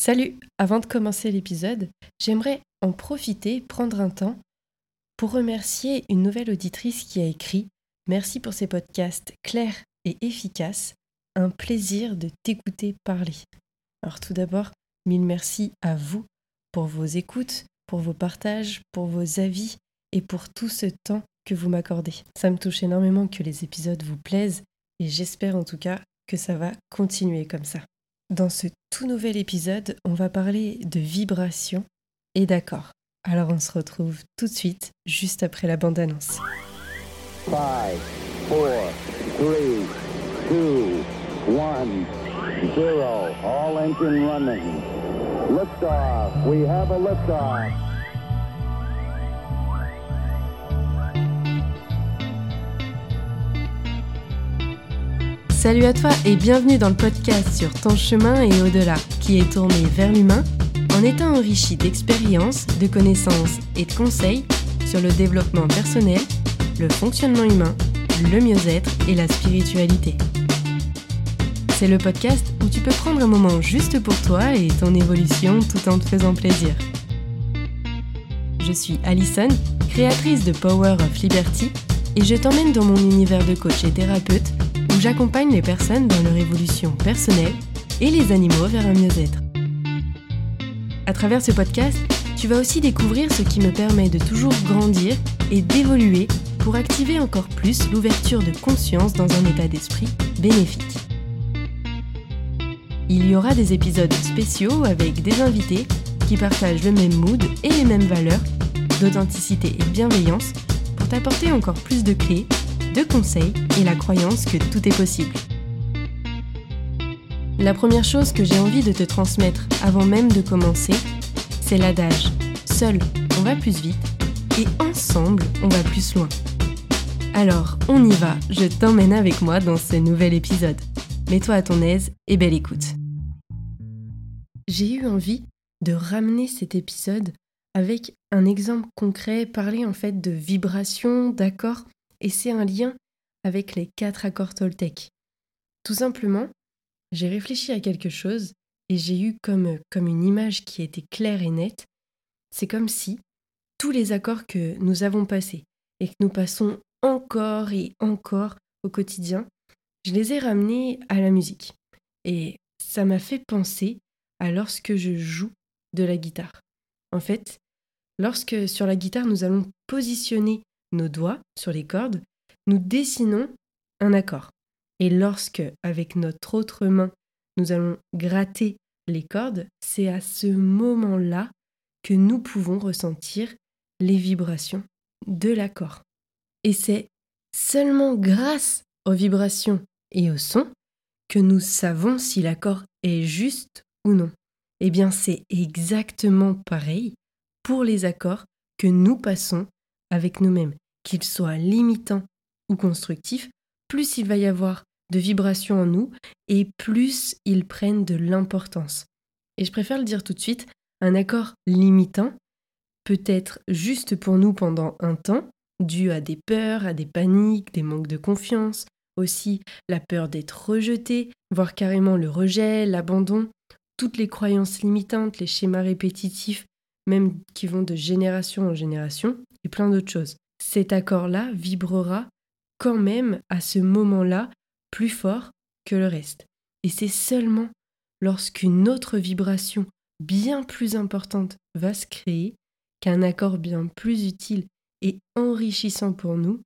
Salut Avant de commencer l'épisode, j'aimerais en profiter, prendre un temps pour remercier une nouvelle auditrice qui a écrit Merci pour ces podcasts clairs et efficaces. Un plaisir de t'écouter parler. Alors tout d'abord, mille merci à vous pour vos écoutes, pour vos partages, pour vos avis et pour tout ce temps que vous m'accordez. Ça me touche énormément que les épisodes vous plaisent et j'espère en tout cas que ça va continuer comme ça. Dans ce tout nouvel épisode, on va parler de vibrations et d'accords. Alors on se retrouve tout de suite, juste après la bande-annonce. 5, 4, 3, 2, 1, 0, all engine running. Liftoff, we have a liftoff. Salut à toi et bienvenue dans le podcast sur ton chemin et au-delà, qui est tourné vers l'humain en étant enrichi d'expériences, de connaissances et de conseils sur le développement personnel, le fonctionnement humain, le mieux-être et la spiritualité. C'est le podcast où tu peux prendre un moment juste pour toi et ton évolution tout en te faisant plaisir. Je suis Alison, créatrice de Power of Liberty, et je t'emmène dans mon univers de coach et thérapeute j'accompagne les personnes dans leur évolution personnelle et les animaux vers un mieux-être. À travers ce podcast, tu vas aussi découvrir ce qui me permet de toujours grandir et d'évoluer pour activer encore plus l'ouverture de conscience dans un état d'esprit bénéfique. Il y aura des épisodes spéciaux avec des invités qui partagent le même mood et les mêmes valeurs d'authenticité et bienveillance pour t'apporter encore plus de clés conseils et la croyance que tout est possible. La première chose que j'ai envie de te transmettre avant même de commencer, c'est l'adage Seul, on va plus vite et ensemble, on va plus loin. Alors, on y va, je t'emmène avec moi dans ce nouvel épisode. Mets-toi à ton aise et belle écoute. J'ai eu envie de ramener cet épisode avec un exemple concret, parler en fait de vibrations, d'accords et c'est un lien avec les quatre accords Toltec. Tout simplement, j'ai réfléchi à quelque chose et j'ai eu comme, comme une image qui était claire et nette. C'est comme si tous les accords que nous avons passés et que nous passons encore et encore au quotidien, je les ai ramenés à la musique. Et ça m'a fait penser à lorsque je joue de la guitare. En fait, lorsque sur la guitare nous allons positionner nos doigts sur les cordes, nous dessinons un accord. Et lorsque, avec notre autre main, nous allons gratter les cordes, c'est à ce moment-là que nous pouvons ressentir les vibrations de l'accord. Et c'est seulement grâce aux vibrations et au son que nous savons si l'accord est juste ou non. Eh bien, c'est exactement pareil pour les accords que nous passons avec nous-mêmes, qu'ils soient limitants ou constructifs, plus il va y avoir de vibrations en nous et plus ils prennent de l'importance. Et je préfère le dire tout de suite, un accord limitant peut être juste pour nous pendant un temps, dû à des peurs, à des paniques, des manques de confiance, aussi la peur d'être rejeté, voire carrément le rejet, l'abandon, toutes les croyances limitantes, les schémas répétitifs, même qui vont de génération en génération, plein d'autres choses. Cet accord-là vibrera quand même à ce moment-là plus fort que le reste. Et c'est seulement lorsqu'une autre vibration bien plus importante va se créer qu'un accord bien plus utile et enrichissant pour nous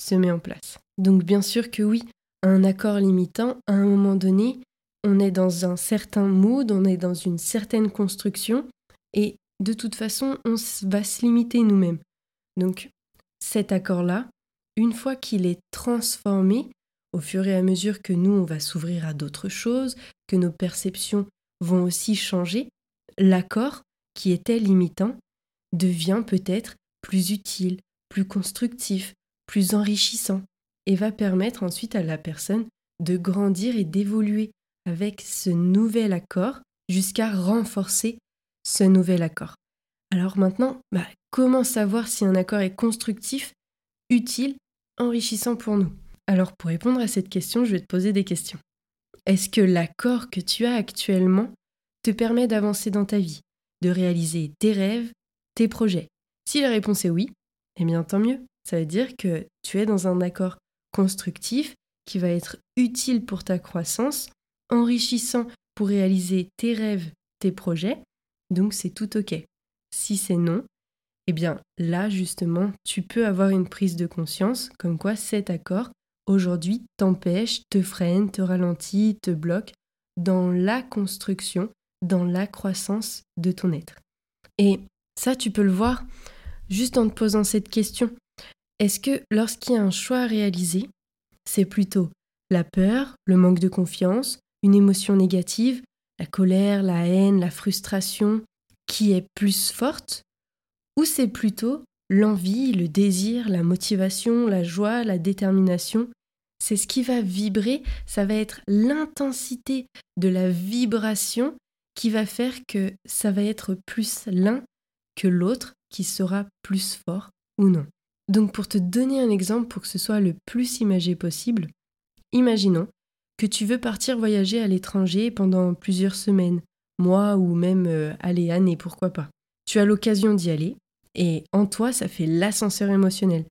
se met en place. Donc bien sûr que oui, un accord limitant, à un moment donné, on est dans un certain mood, on est dans une certaine construction, et de toute façon, on va se limiter nous-mêmes. Donc cet accord-là, une fois qu'il est transformé, au fur et à mesure que nous, on va s'ouvrir à d'autres choses, que nos perceptions vont aussi changer, l'accord qui était limitant devient peut-être plus utile, plus constructif, plus enrichissant, et va permettre ensuite à la personne de grandir et d'évoluer avec ce nouvel accord jusqu'à renforcer ce nouvel accord. Alors maintenant, bah, comment savoir si un accord est constructif, utile, enrichissant pour nous? Alors pour répondre à cette question, je vais te poser des questions. Est-ce que l'accord que tu as actuellement te permet d'avancer dans ta vie, de réaliser tes rêves, tes projets? Si la réponse est oui, eh bien tant mieux. Ça veut dire que tu es dans un accord constructif qui va être utile pour ta croissance, enrichissant pour réaliser tes rêves, tes projets. Donc c'est tout OK. Si c'est non, eh bien là justement, tu peux avoir une prise de conscience comme quoi cet accord aujourd'hui t'empêche, te freine, te ralentit, te bloque dans la construction, dans la croissance de ton être. Et ça, tu peux le voir juste en te posant cette question. Est-ce que lorsqu'il y a un choix à réaliser, c'est plutôt la peur, le manque de confiance, une émotion négative, la colère, la haine, la frustration qui est plus forte, ou c'est plutôt l'envie, le désir, la motivation, la joie, la détermination? C'est ce qui va vibrer, ça va être l'intensité de la vibration qui va faire que ça va être plus l'un que l'autre qui sera plus fort ou non. Donc pour te donner un exemple pour que ce soit le plus imagé possible, imaginons que tu veux partir voyager à l'étranger pendant plusieurs semaines, mois ou même euh, aller années, pourquoi pas. Tu as l'occasion d'y aller et en toi ça fait l'ascenseur émotionnel.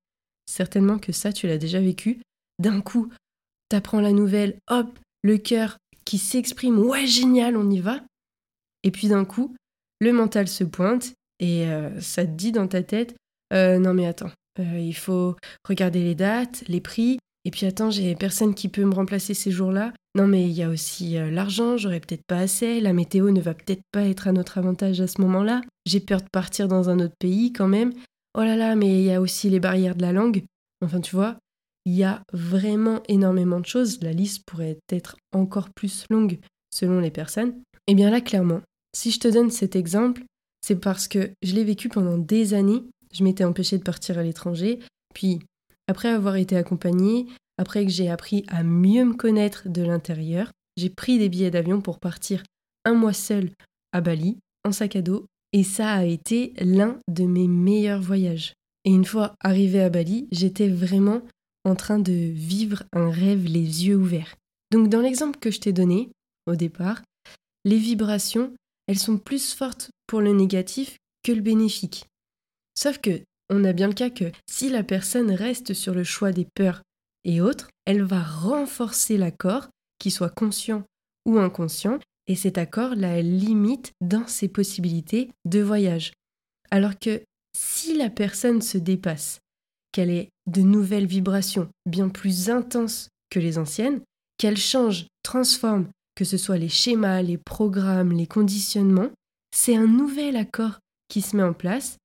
Certainement que ça tu l'as déjà vécu, d'un coup, t'apprends la nouvelle, hop, le cœur qui s'exprime, ouais, génial, on y va. Et puis d'un coup, le mental se pointe et euh, ça te dit dans ta tête, euh, non mais attends, euh, il faut regarder les dates, les prix, et puis attends, j'ai personne qui peut me remplacer ces jours-là. Non mais il y a aussi l'argent, j'aurais peut-être pas assez, la météo ne va peut-être pas être à notre avantage à ce moment-là. J'ai peur de partir dans un autre pays quand même. Oh là là, mais il y a aussi les barrières de la langue. Enfin tu vois, il y a vraiment énormément de choses, la liste pourrait être encore plus longue selon les personnes. Et eh bien là, clairement, si je te donne cet exemple, c'est parce que je l'ai vécu pendant des années, je m'étais empêchée de partir à l'étranger, puis après avoir été accompagnée, après que j'ai appris à mieux me connaître de l'intérieur, j'ai pris des billets d'avion pour partir un mois seul à Bali, en sac à dos, et ça a été l'un de mes meilleurs voyages. Et une fois arrivée à Bali, j'étais vraiment en train de vivre un rêve les yeux ouverts. Donc dans l'exemple que je t'ai donné au départ, les vibrations, elles sont plus fortes pour le négatif que le bénéfique. Sauf que on a bien le cas que si la personne reste sur le choix des peurs et autres, elle va renforcer l'accord, qu'il soit conscient ou inconscient, et cet accord la limite dans ses possibilités de voyage. Alors que si la personne se dépasse, qu'elle ait de nouvelles vibrations bien plus intenses que les anciennes, qu'elle change, transforme, que ce soit les schémas, les programmes, les conditionnements, c'est un nouvel accord qui se met en place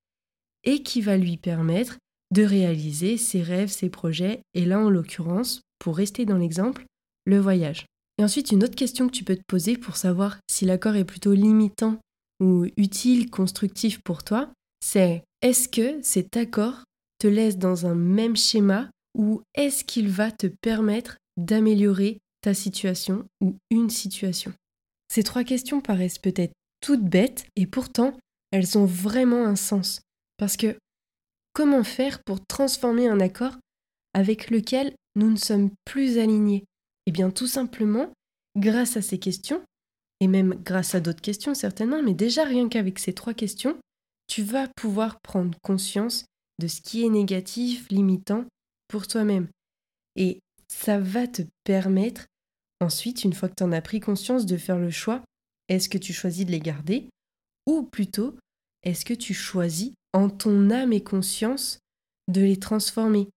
et qui va lui permettre de réaliser ses rêves, ses projets, et là en l'occurrence, pour rester dans l'exemple, le voyage. Et ensuite, une autre question que tu peux te poser pour savoir si l'accord est plutôt limitant ou utile, constructif pour toi, c'est est-ce que cet accord te laisse dans un même schéma ou est-ce qu'il va te permettre d'améliorer ta situation ou une situation? Ces trois questions paraissent peut-être toutes bêtes et pourtant elles ont vraiment un sens. Parce que comment faire pour transformer un accord avec lequel nous ne sommes plus alignés? Eh bien tout simplement, grâce à ces questions, et même grâce à d'autres questions certainement, mais déjà rien qu'avec ces trois questions, tu vas pouvoir prendre conscience de ce qui est négatif, limitant pour toi-même. Et ça va te permettre, ensuite, une fois que tu en as pris conscience, de faire le choix, est-ce que tu choisis de les garder? Ou plutôt, est-ce que tu choisis en ton âme et conscience de les transformer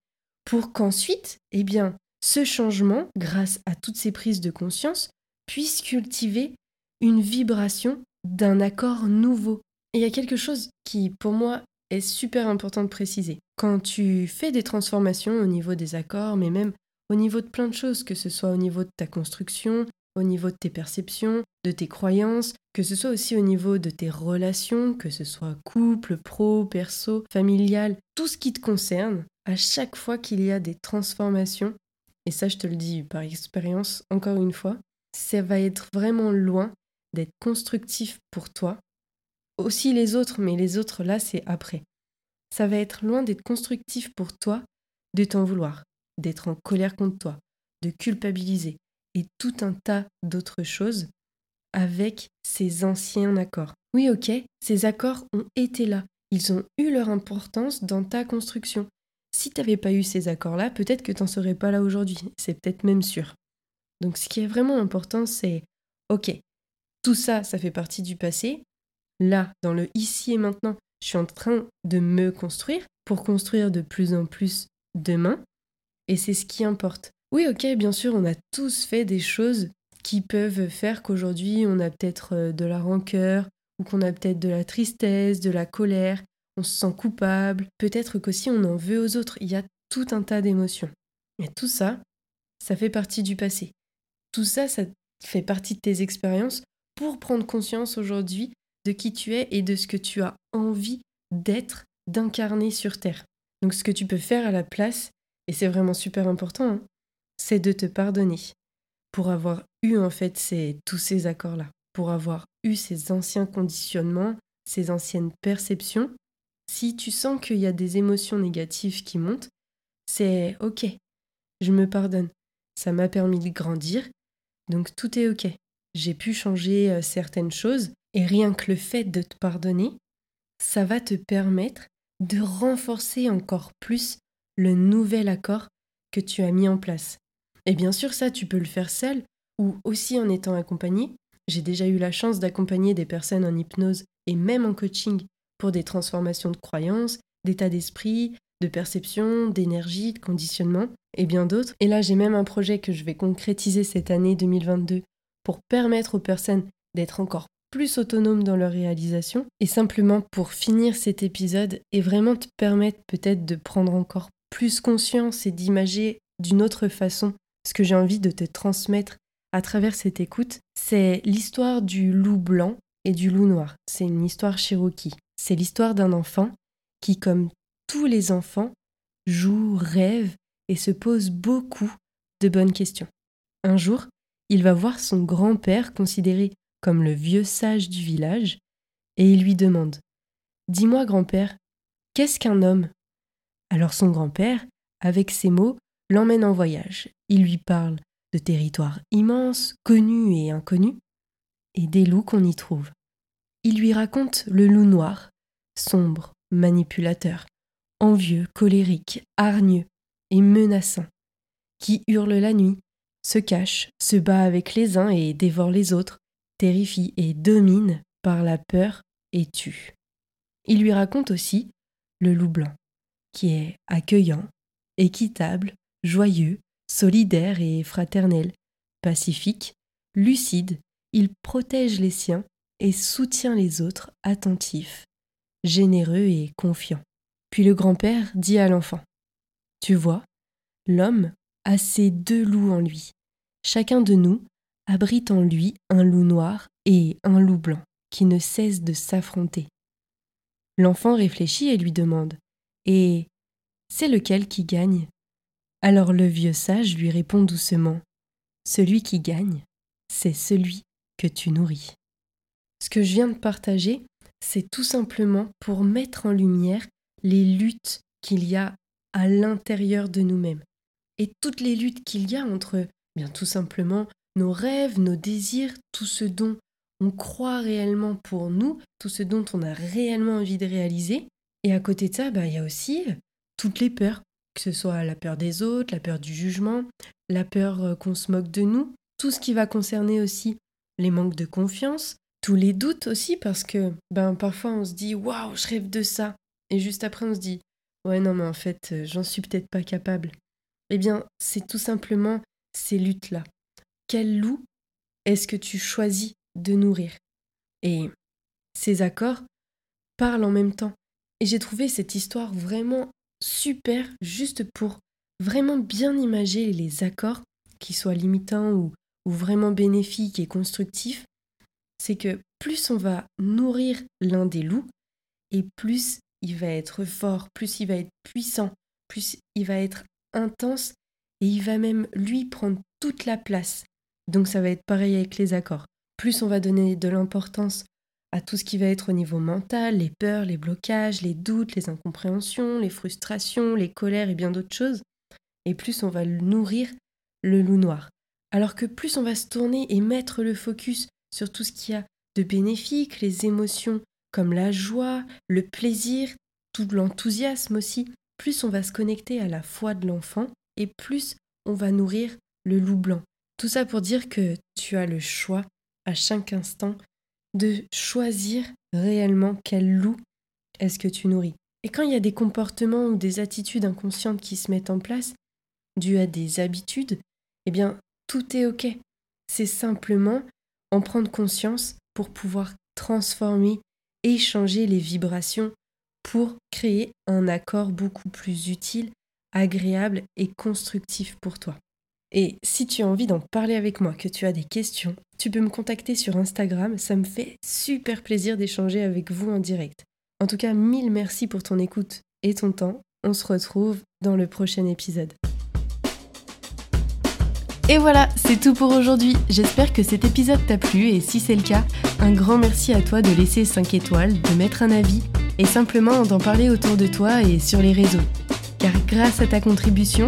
pour qu'ensuite, eh bien, ce changement, grâce à toutes ces prises de conscience, puisse cultiver une vibration d'un accord nouveau. Et il y a quelque chose qui, pour moi, est super important de préciser. Quand tu fais des transformations au niveau des accords, mais même au niveau de plein de choses, que ce soit au niveau de ta construction, au niveau de tes perceptions, de tes croyances, que ce soit aussi au niveau de tes relations, que ce soit couple, pro, perso, familial, tout ce qui te concerne, à chaque fois qu'il y a des transformations, et ça je te le dis par expérience encore une fois, ça va être vraiment loin d'être constructif pour toi aussi les autres, mais les autres là, c'est après. Ça va être loin d'être constructif pour toi de t'en vouloir, d'être en colère contre toi, de culpabiliser et tout un tas d'autres choses avec ces anciens accords. Oui, ok, ces accords ont été là. Ils ont eu leur importance dans ta construction. Si tu n'avais pas eu ces accords-là, peut-être que tu n'en serais pas là aujourd'hui. C'est peut-être même sûr. Donc ce qui est vraiment important, c'est, ok, tout ça, ça fait partie du passé. Là, dans le ici et maintenant, je suis en train de me construire pour construire de plus en plus demain. Et c'est ce qui importe. Oui, ok, bien sûr, on a tous fait des choses qui peuvent faire qu'aujourd'hui, on a peut-être euh, de la rancœur, ou qu'on a peut-être de la tristesse, de la colère, on se sent coupable, peut-être qu'aussi on en veut aux autres, il y a tout un tas d'émotions. Et tout ça, ça fait partie du passé. Tout ça, ça fait partie de tes expériences pour prendre conscience aujourd'hui de qui tu es et de ce que tu as envie d'être, d'incarner sur Terre. Donc ce que tu peux faire à la place, et c'est vraiment super important, hein, c'est de te pardonner pour avoir eu en fait tous ces accords-là pour avoir eu ces anciens conditionnements, ces anciennes perceptions, si tu sens qu'il y a des émotions négatives qui montent, c'est OK, je me pardonne. Ça m'a permis de grandir, donc tout est OK. J'ai pu changer euh, certaines choses, et rien que le fait de te pardonner, ça va te permettre de renforcer encore plus le nouvel accord que tu as mis en place. Et bien sûr, ça, tu peux le faire seul ou aussi en étant accompagné, j'ai déjà eu la chance d'accompagner des personnes en hypnose et même en coaching pour des transformations de croyances, d'état d'esprit, de perception, d'énergie, de conditionnement et bien d'autres. Et là, j'ai même un projet que je vais concrétiser cette année 2022 pour permettre aux personnes d'être encore plus autonomes dans leur réalisation et simplement pour finir cet épisode et vraiment te permettre peut-être de prendre encore plus conscience et d'imager d'une autre façon ce que j'ai envie de te transmettre à travers cette écoute, c'est l'histoire du loup blanc et du loup noir. C'est une histoire cherokee. C'est l'histoire d'un enfant qui, comme tous les enfants, joue, rêve et se pose beaucoup de bonnes questions. Un jour, il va voir son grand-père considéré comme le vieux sage du village, et il lui demande Dis-moi, grand-père, qu'est-ce qu'un homme? Alors son grand-père, avec ces mots, l'emmène en voyage. Il lui parle de territoires immenses, connus et inconnus, et des loups qu'on y trouve. Il lui raconte le loup noir, sombre, manipulateur, envieux, colérique, hargneux et menaçant, qui hurle la nuit, se cache, se bat avec les uns et dévore les autres, terrifie et domine par la peur et tue. Il lui raconte aussi le loup blanc, qui est accueillant, équitable, joyeux, solidaire et fraternel, pacifique, lucide, il protège les siens et soutient les autres attentifs, généreux et confiant. Puis le grand-père dit à l'enfant Tu vois, l'homme a ces deux loups en lui. Chacun de nous abrite en lui un loup noir et un loup blanc qui ne cessent de s'affronter. L'enfant réfléchit et lui demande Et c'est lequel qui gagne? Alors le vieux sage lui répond doucement Celui qui gagne, c'est celui que tu nourris. Ce que je viens de partager, c'est tout simplement pour mettre en lumière les luttes qu'il y a à l'intérieur de nous-mêmes. Et toutes les luttes qu'il y a entre, bien tout simplement, nos rêves, nos désirs, tout ce dont on croit réellement pour nous, tout ce dont on a réellement envie de réaliser. Et à côté de ça, bah, il y a aussi toutes les peurs, que ce soit la peur des autres, la peur du jugement, la peur euh, qu'on se moque de nous, tout ce qui va concerner aussi les manques de confiance, tous les doutes aussi, parce que ben parfois on se dit waouh, je rêve de ça, et juste après on se dit ouais non mais en fait euh, j'en suis peut-être pas capable. Eh bien c'est tout simplement ces luttes là. Quel loup est-ce que tu choisis de nourrir? Et ces accords parlent en même temps. Et j'ai trouvé cette histoire vraiment super juste pour vraiment bien imager les accords, qui soient limitants ou, ou vraiment bénéfiques et constructifs, c'est que plus on va nourrir l'un des loups, et plus il va être fort, plus il va être puissant, plus il va être intense, et il va même lui prendre toute la place. Donc ça va être pareil avec les accords. Plus on va donner de l'importance à tout ce qui va être au niveau mental, les peurs, les blocages, les doutes, les incompréhensions, les frustrations, les colères et bien d'autres choses, et plus on va nourrir le loup noir. Alors que plus on va se tourner et mettre le focus sur tout ce qu'il y a de bénéfique, les émotions comme la joie, le plaisir, tout l'enthousiasme aussi, plus on va se connecter à la foi de l'enfant et plus on va nourrir le loup blanc. Tout ça pour dire que tu as le choix à chaque instant de choisir réellement quel loup est-ce que tu nourris. Et quand il y a des comportements ou des attitudes inconscientes qui se mettent en place, dues à des habitudes, eh bien, tout est OK. C'est simplement en prendre conscience pour pouvoir transformer et changer les vibrations pour créer un accord beaucoup plus utile, agréable et constructif pour toi. Et si tu as envie d'en parler avec moi, que tu as des questions, tu peux me contacter sur Instagram, ça me fait super plaisir d'échanger avec vous en direct. En tout cas, mille merci pour ton écoute et ton temps. On se retrouve dans le prochain épisode. Et voilà, c'est tout pour aujourd'hui. J'espère que cet épisode t'a plu et si c'est le cas, un grand merci à toi de laisser 5 étoiles, de mettre un avis et simplement d'en parler autour de toi et sur les réseaux. Car grâce à ta contribution,